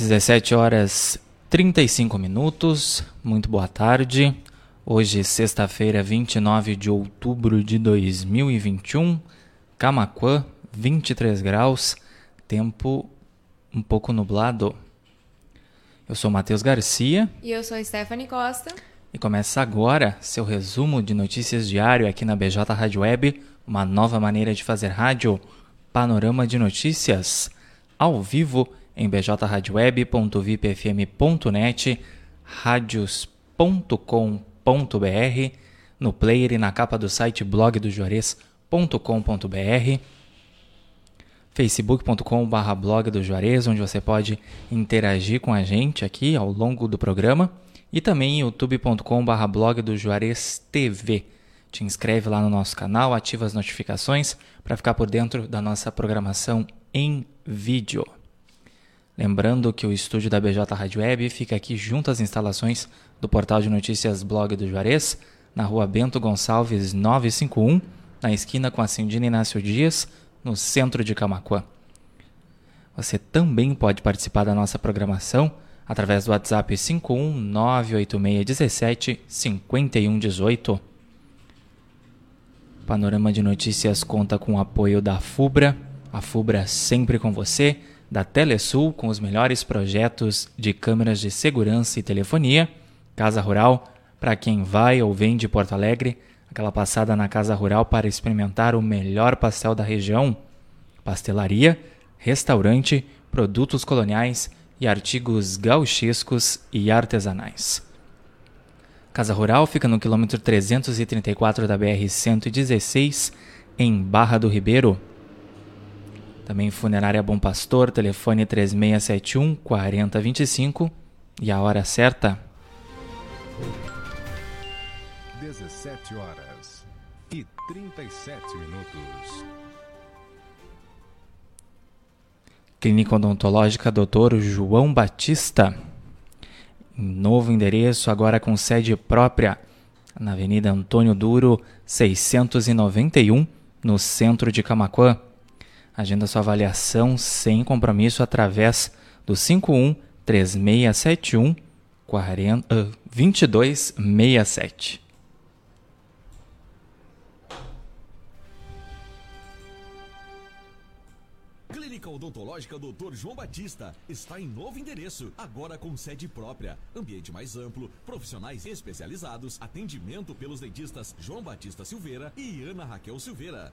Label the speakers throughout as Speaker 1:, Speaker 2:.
Speaker 1: 17 horas 35 minutos. Muito boa tarde. Hoje, sexta-feira, 29 de outubro de 2021. Camaquã, 23 graus. Tempo um pouco nublado. Eu sou Matheus Garcia.
Speaker 2: E eu sou Stephanie Costa.
Speaker 1: E começa agora seu resumo de notícias diário aqui na BJ Rádio Web, uma nova maneira de fazer rádio, panorama de notícias, ao vivo em bjradioweb.vipfm.net, radios.com.br, no player e na capa do site blogdojuarez.com.br, facebook.com.br blog do Juarez, onde você pode interagir com a gente aqui ao longo do programa, e também youtube.com.br blog do Juarez TV. Te inscreve lá no nosso canal, ativa as notificações para ficar por dentro da nossa programação em vídeo. Lembrando que o estúdio da BJ Rádio Web fica aqui junto às instalações do portal de notícias Blog do Juarez, na rua Bento Gonçalves 951, na esquina com a Cindina Inácio Dias, no centro de Camacuã. Você também pode participar da nossa programação através do WhatsApp 51986175118. Panorama de Notícias conta com o apoio da FUBRA, a FUBRA sempre com você da Telesul com os melhores projetos de câmeras de segurança e telefonia, Casa Rural, para quem vai ou vem de Porto Alegre, aquela passada na Casa Rural para experimentar o melhor pastel da região, pastelaria, restaurante, produtos coloniais e artigos gauchescos e artesanais. Casa Rural fica no quilômetro 334 da BR-116, em Barra do Ribeiro, também Funerária Bom Pastor, telefone 3671 4025 e a hora certa.
Speaker 3: 17 horas e 37 minutos.
Speaker 1: Clínica Odontológica Dr. João Batista. Novo endereço, agora com sede própria, na Avenida Antônio Duro, 691, no centro de Camaquã. Agenda sua avaliação sem compromisso através do 51 3671 40, uh, 2267.
Speaker 4: Clínica Odontológica Dr. João Batista está em novo endereço, agora com sede própria, ambiente mais amplo, profissionais especializados, atendimento pelos dentistas João Batista Silveira e Ana Raquel Silveira.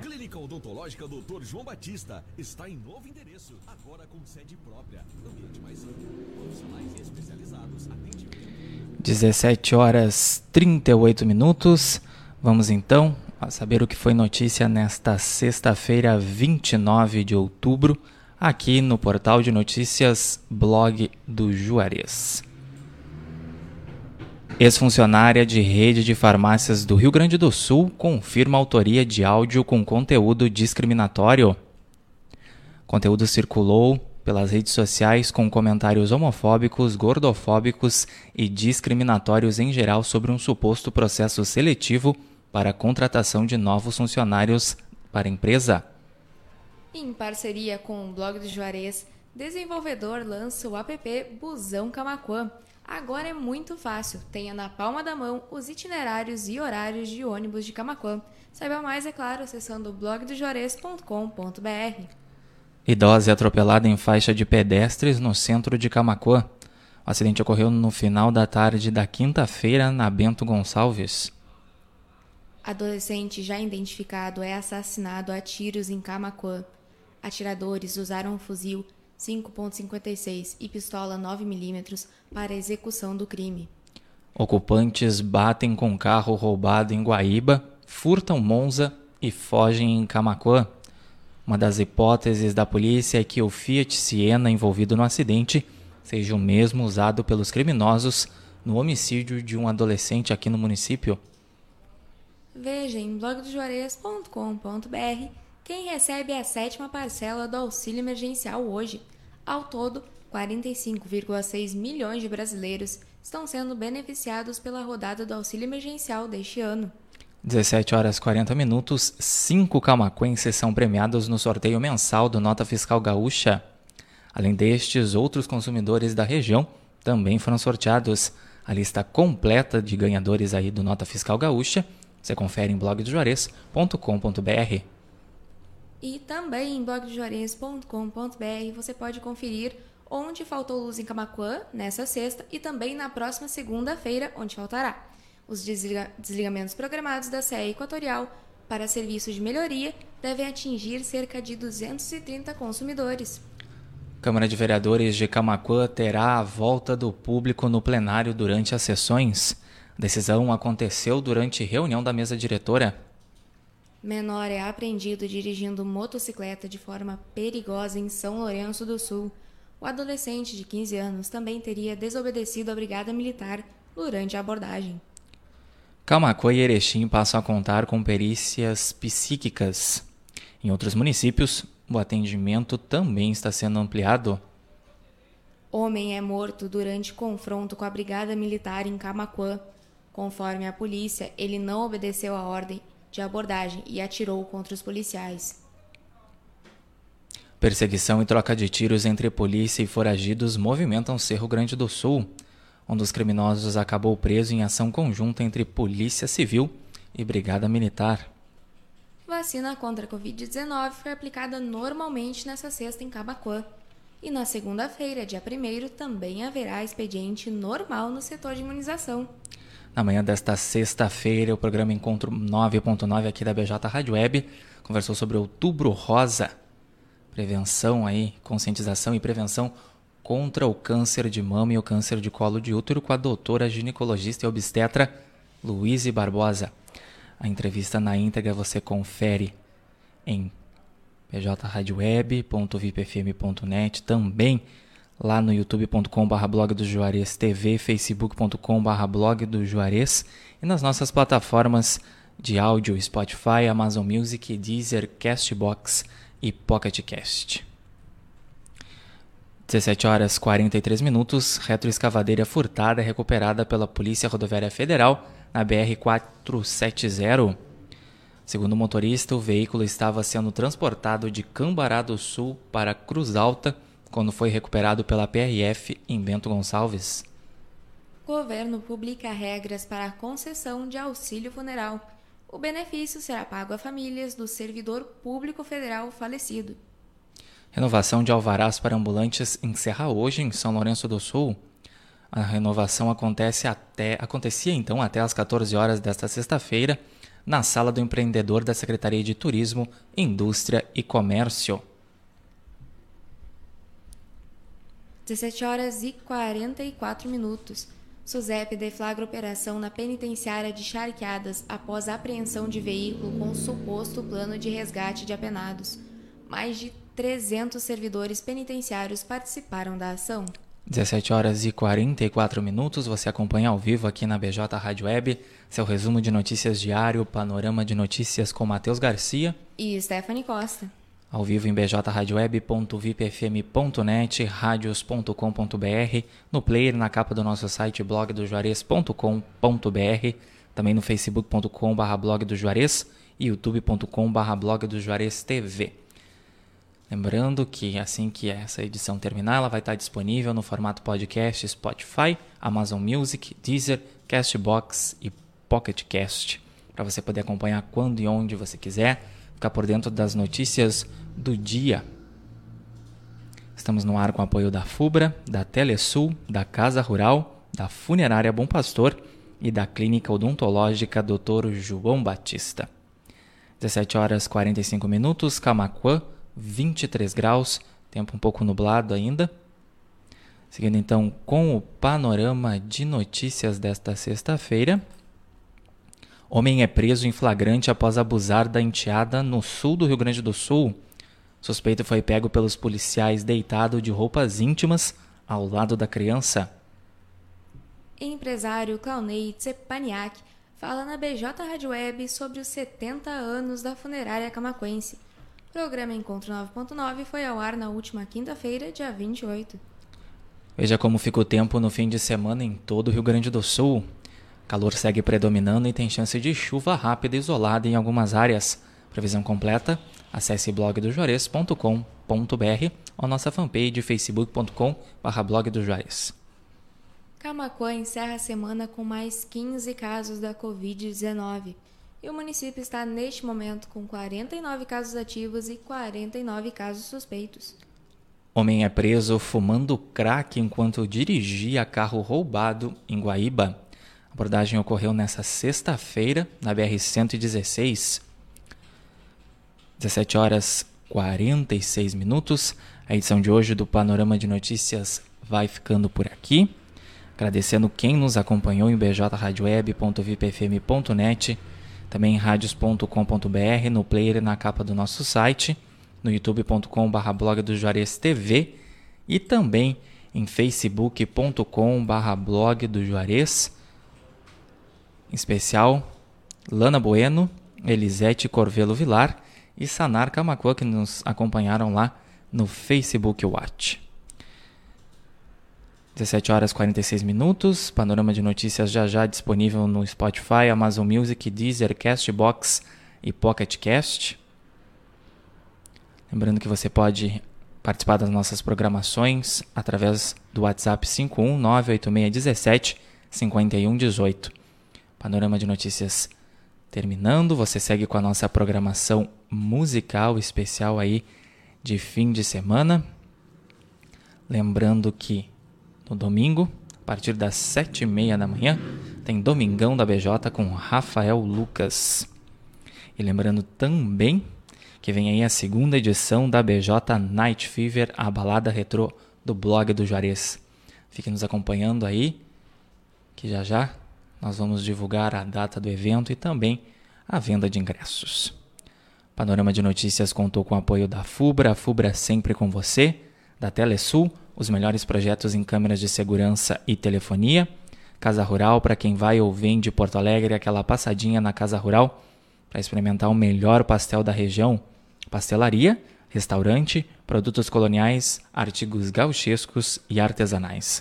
Speaker 4: Clínica Odontológica Dr. João Batista está em novo endereço, agora com sede própria, ambiente mais profissionais especializados, atendimento.
Speaker 1: 17 horas 38 minutos. Vamos então a saber o que foi notícia nesta sexta-feira, 29 de outubro, aqui no portal de notícias Blog do Juarez. Ex-funcionária de rede de farmácias do Rio Grande do Sul confirma autoria de áudio com conteúdo discriminatório. Conteúdo circulou pelas redes sociais com comentários homofóbicos, gordofóbicos e discriminatórios em geral sobre um suposto processo seletivo para a contratação de novos funcionários para a empresa.
Speaker 2: Em parceria com o Blog do Juarez, desenvolvedor lança o app Busão Camaquã Agora é muito fácil. Tenha na palma da mão os itinerários e horários de ônibus de Camaquã. Saiba mais, é claro, acessando blogdojores.com.br.
Speaker 1: Idosa atropelada em faixa de pedestres no centro de Camaquã. O acidente ocorreu no final da tarde da quinta-feira na Bento Gonçalves.
Speaker 2: Adolescente já identificado é assassinado a tiros em Camaquã. Atiradores usaram um fuzil 5.56 e pistola 9mm para execução do crime.
Speaker 1: Ocupantes batem com carro roubado em Guaíba, furtam Monza e fogem em Camacuã. Uma das hipóteses da polícia é que o Fiat Siena envolvido no acidente seja o mesmo usado pelos criminosos no homicídio de um adolescente aqui no município.
Speaker 2: Veja em blogdojuarez.com.br quem recebe a sétima parcela do auxílio emergencial hoje. Ao todo, 45,6 milhões de brasileiros estão sendo beneficiados pela rodada do auxílio emergencial deste ano.
Speaker 1: 17 horas 40 minutos, cinco camacuenses são premiados no sorteio mensal do Nota Fiscal Gaúcha. Além destes, outros consumidores da região também foram sorteados. A lista completa de ganhadores aí do Nota Fiscal Gaúcha você confere em blogdojuarez.com.br.
Speaker 2: E também em blogdojuarez.com.br você pode conferir onde faltou luz em Camacuã nessa sexta e também na próxima segunda-feira, onde faltará. Os desliga desligamentos programados da CE Equatorial para serviços de melhoria devem atingir cerca de 230 consumidores.
Speaker 1: Câmara de Vereadores de Camacuã terá a volta do público no plenário durante as sessões. A decisão aconteceu durante reunião da mesa diretora.
Speaker 2: Menor é apreendido dirigindo motocicleta de forma perigosa em São Lourenço do Sul. O adolescente de 15 anos também teria desobedecido à brigada militar durante a abordagem.
Speaker 1: Camacuã e Erechim passam a contar com perícias psíquicas. Em outros municípios, o atendimento também está sendo ampliado.
Speaker 2: Homem é morto durante confronto com a brigada militar em Camacuã. Conforme a polícia, ele não obedeceu à ordem de abordagem e atirou contra os policiais.
Speaker 1: Perseguição e troca de tiros entre polícia e foragidos movimentam Cerro Grande do Sul. Um dos criminosos acabou preso em ação conjunta entre Polícia Civil e Brigada Militar.
Speaker 2: Vacina contra a Covid-19 foi aplicada normalmente nessa sexta em Cabacuã. E na segunda-feira, dia 1, também haverá expediente normal no setor de imunização.
Speaker 1: Na manhã desta sexta-feira, o programa Encontro 9.9 aqui da BJ Rádio Web conversou sobre Outubro Rosa, prevenção aí, conscientização e prevenção contra o câncer de mama e o câncer de colo de útero com a doutora ginecologista e obstetra Luíse Barbosa. A entrevista na íntegra você confere em bjradioweb.vipfm.net, também lá no youtube.com.br blog do Juarez TV, facebook.com.br blog do Juarez e nas nossas plataformas de áudio Spotify, Amazon Music, Deezer, Castbox e PocketCast. 17 horas 43 minutos, retroescavadeira furtada recuperada pela Polícia Rodoviária Federal na BR-470. Segundo o motorista, o veículo estava sendo transportado de Cambará do Sul para Cruz Alta, quando foi recuperado pela PRF em Bento Gonçalves.
Speaker 2: Governo publica regras para a concessão de auxílio funeral. O benefício será pago a famílias do servidor público federal falecido.
Speaker 1: Renovação de alvarás para ambulantes encerra hoje em São Lourenço do Sul. A renovação acontece até, acontecia então até às 14 horas desta sexta-feira na sala do empreendedor da Secretaria de Turismo, Indústria e Comércio.
Speaker 2: 17 horas e 44 minutos. SUSEP deflagra operação na penitenciária de Charqueadas após apreensão de veículo com suposto plano de resgate de apenados. Mais de 300 servidores penitenciários participaram da ação.
Speaker 1: 17 horas e 44 minutos, você acompanha ao vivo aqui na BJ Rádio Web, seu resumo de notícias diário, panorama de notícias com Matheus Garcia
Speaker 2: e Stephanie Costa
Speaker 1: ao vivo em bjradioweb.vipfm.net, radios.com.br, no player na capa do nosso site blogdojuarez.com.br, também no facebook.com.br blog do Juarez e youtube.com.br blog do Juarez TV. Lembrando que assim que essa edição terminar, ela vai estar disponível no formato podcast Spotify, Amazon Music, Deezer, Castbox e Pocket Cast, para você poder acompanhar quando e onde você quiser, ficar por dentro das notícias do dia. Estamos no ar com apoio da FUBRA, da Telesul, da Casa Rural, da Funerária Bom Pastor e da Clínica Odontológica Dr. João Batista. 17 horas 45 minutos, Camacuã, 23 graus, tempo um pouco nublado ainda. Seguindo então com o panorama de notícias desta sexta-feira. Homem é preso em flagrante após abusar da enteada no sul do Rio Grande do Sul. Suspeito foi pego pelos policiais deitado de roupas íntimas ao lado da criança.
Speaker 2: Empresário Claunei Tsepaniak fala na BJ Rádio Web sobre os 70 anos da funerária camaquense. O programa Encontro 9.9 foi ao ar na última quinta-feira, dia 28.
Speaker 1: Veja como fica o tempo no fim de semana em todo o Rio Grande do Sul. Calor segue predominando e tem chance de chuva rápida e isolada em algumas áreas. Previsão completa? Acesse blogdojuarez.com.br ou nossa fanpage facebook.com.br blog do Juarez.
Speaker 2: Camacuã encerra a semana com mais 15 casos da Covid-19 e o município está neste momento com 49 casos ativos e 49 casos suspeitos.
Speaker 1: Homem é preso fumando crack enquanto dirigia carro roubado em Guaíba. A abordagem ocorreu nesta sexta-feira na BR-116. 17 horas 46 minutos. A edição de hoje do Panorama de Notícias vai ficando por aqui. Agradecendo quem nos acompanhou em bjradioweb.vipfm.net, também em radios.com.br, no player e na capa do nosso site no youtube.com.br blog do Juarez TV e também em facebook.com.br blog do Juarez. Em especial, Lana Bueno, Elisete Corvelo Vilar e Sanar Camacuã que nos acompanharam lá no Facebook Watch. 17 horas 46 minutos, panorama de notícias já já disponível no Spotify, Amazon Music, Deezer, Castbox e Pocket Cast. Lembrando que você pode participar das nossas programações através do WhatsApp 5198617 5118. Panorama de notícias terminando, você segue com a nossa programação musical especial aí de fim de semana. Lembrando que no domingo, a partir das sete e meia da manhã, tem Domingão da BJ com Rafael Lucas. E lembrando também que vem aí a segunda edição da BJ Night Fever, a balada retrô do blog do Juarez. Fique nos acompanhando aí, que já já nós vamos divulgar a data do evento e também a venda de ingressos. Panorama de Notícias contou com o apoio da FUBRA, a FUBRA sempre com você, da Telesul, os melhores projetos em câmeras de segurança e telefonia, Casa Rural para quem vai ou vem de Porto Alegre, aquela passadinha na Casa Rural para experimentar o melhor pastel da região pastelaria, restaurante, produtos coloniais, artigos gauchescos e artesanais.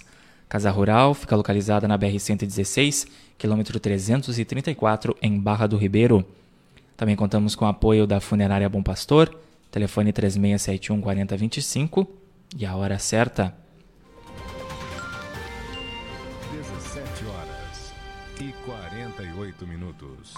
Speaker 1: Casa Rural fica localizada na BR-116, quilômetro 334, em Barra do Ribeiro. Também contamos com o apoio da Funerária Bom Pastor, telefone 3671 4025 e a hora certa.
Speaker 3: 17 horas e 48 minutos.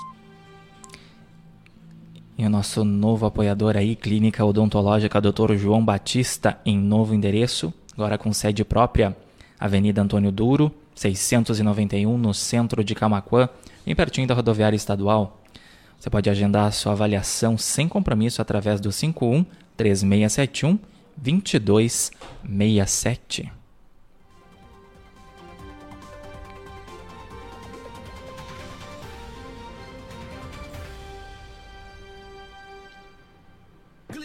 Speaker 1: E o nosso novo apoiador aí, Clínica Odontológica Dr. João Batista, em novo endereço, agora com sede própria, Avenida Antônio Duro, 691, no centro de Camaquã, bem pertinho da rodoviária estadual. Você pode agendar a sua avaliação sem compromisso através do 51 3671 2267.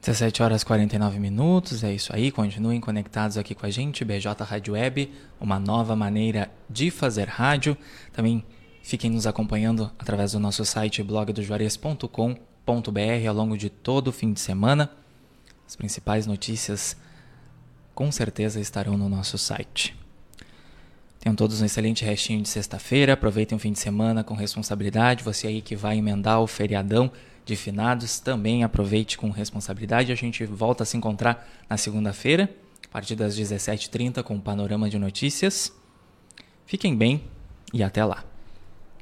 Speaker 1: 17 horas 49 minutos, é isso aí. Continuem conectados aqui com a gente, BJ Rádio Web, uma nova maneira de fazer rádio. Também fiquem nos acompanhando através do nosso site blogdojuarez.com.br ao longo de todo o fim de semana. As principais notícias com certeza estarão no nosso site. Tenham todos um excelente restinho de sexta-feira. Aproveitem o fim de semana com responsabilidade. Você aí que vai emendar o feriadão de finados, também aproveite com responsabilidade. A gente volta a se encontrar na segunda-feira, a partir das 17h30, com o panorama de notícias. Fiquem bem e até lá.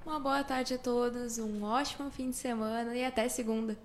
Speaker 2: Uma boa tarde a todos, um ótimo fim de semana e até segunda.